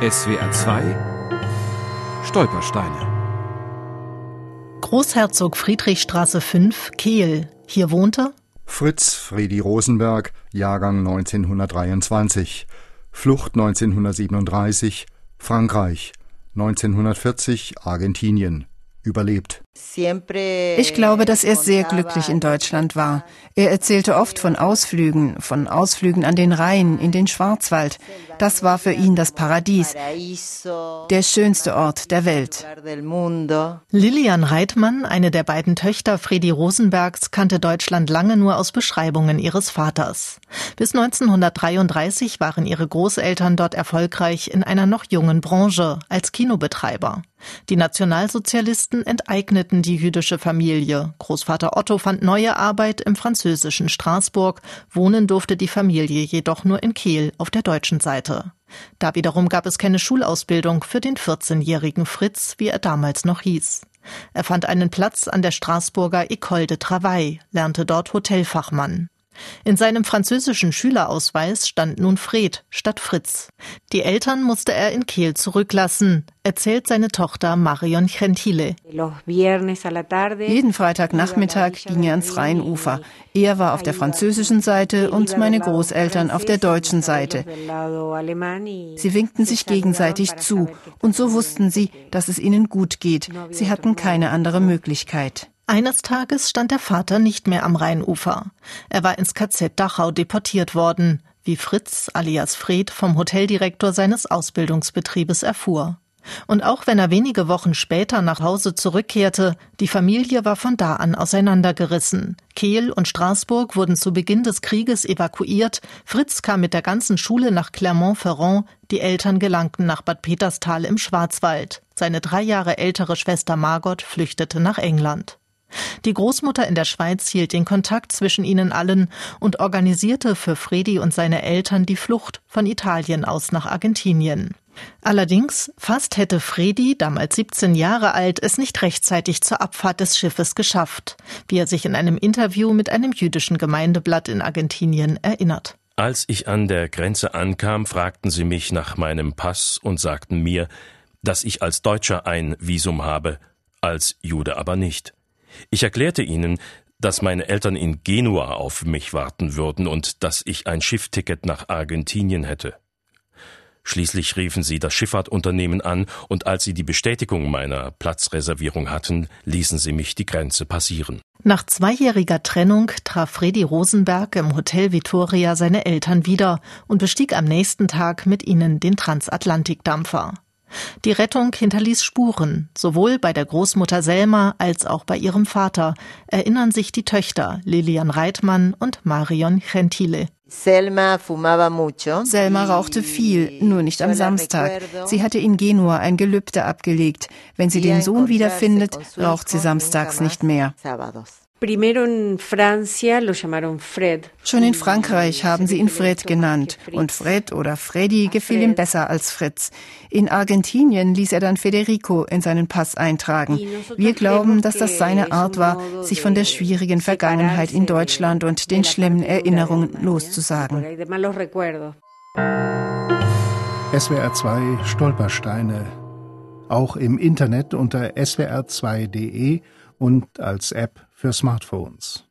SWR 2 Stolpersteine Großherzog Friedrichstraße 5, Kehl. Hier wohnte Fritz Friedi Rosenberg, Jahrgang 1923. Flucht 1937, Frankreich. 1940, Argentinien. Überlebt. Ich glaube, dass er sehr glücklich in Deutschland war. Er erzählte oft von Ausflügen, von Ausflügen an den Rhein, in den Schwarzwald. Das war für ihn das Paradies, der schönste Ort der Welt. Lilian Reitmann, eine der beiden Töchter Fredi Rosenbergs, kannte Deutschland lange nur aus Beschreibungen ihres Vaters. Bis 1933 waren ihre Großeltern dort erfolgreich in einer noch jungen Branche als Kinobetreiber. Die Nationalsozialisten enteigneten die jüdische Familie. Großvater Otto fand neue Arbeit im französischen Straßburg. Wohnen durfte die Familie jedoch nur in Kehl auf der deutschen Seite. Da wiederum gab es keine Schulausbildung für den 14-jährigen Fritz, wie er damals noch hieß. Er fand einen Platz an der Straßburger École de Travail, lernte dort Hotelfachmann. In seinem französischen Schülerausweis stand nun Fred statt Fritz. Die Eltern musste er in Kehl zurücklassen, erzählt seine Tochter Marion Gentile. Jeden Freitagnachmittag ging er ans Rheinufer. Er war auf der französischen Seite und meine Großeltern auf der deutschen Seite. Sie winkten sich gegenseitig zu und so wussten sie, dass es ihnen gut geht. Sie hatten keine andere Möglichkeit. Eines Tages stand der Vater nicht mehr am Rheinufer. Er war ins KZ Dachau deportiert worden, wie Fritz alias Fred vom Hoteldirektor seines Ausbildungsbetriebes erfuhr. Und auch wenn er wenige Wochen später nach Hause zurückkehrte, die Familie war von da an auseinandergerissen. Kehl und Straßburg wurden zu Beginn des Krieges evakuiert, Fritz kam mit der ganzen Schule nach Clermont-Ferrand, die Eltern gelangten nach Bad Peterstal im Schwarzwald. Seine drei Jahre ältere Schwester Margot flüchtete nach England. Die Großmutter in der Schweiz hielt den Kontakt zwischen ihnen allen und organisierte für Fredi und seine Eltern die Flucht von Italien aus nach Argentinien. Allerdings, fast hätte Fredi, damals 17 Jahre alt, es nicht rechtzeitig zur Abfahrt des Schiffes geschafft, wie er sich in einem Interview mit einem jüdischen Gemeindeblatt in Argentinien erinnert. Als ich an der Grenze ankam, fragten sie mich nach meinem Pass und sagten mir, dass ich als Deutscher ein Visum habe, als Jude aber nicht. Ich erklärte ihnen, dass meine Eltern in Genua auf mich warten würden und dass ich ein Schiffticket nach Argentinien hätte. Schließlich riefen sie das Schifffahrtunternehmen an, und als sie die Bestätigung meiner Platzreservierung hatten, ließen sie mich die Grenze passieren. Nach zweijähriger Trennung traf Fredi Rosenberg im Hotel Vittoria seine Eltern wieder und bestieg am nächsten Tag mit ihnen den Transatlantikdampfer. Die Rettung hinterließ Spuren, sowohl bei der Großmutter Selma als auch bei ihrem Vater, erinnern sich die Töchter Lilian Reitmann und Marion Gentile. Selma rauchte viel, nur nicht am Samstag. Sie hatte in Genua ein Gelübde abgelegt. Wenn sie den Sohn wiederfindet, raucht sie samstags nicht mehr. Schon in Frankreich haben sie ihn Fred genannt und Fred oder Freddy gefiel ihm besser als Fritz. In Argentinien ließ er dann Federico in seinen Pass eintragen. Wir glauben, dass das seine Art war, sich von der schwierigen Vergangenheit in Deutschland und den schlimmen Erinnerungen loszusagen. SWR 2 Stolpersteine. Auch im Internet unter swr2.de und als App für Smartphones.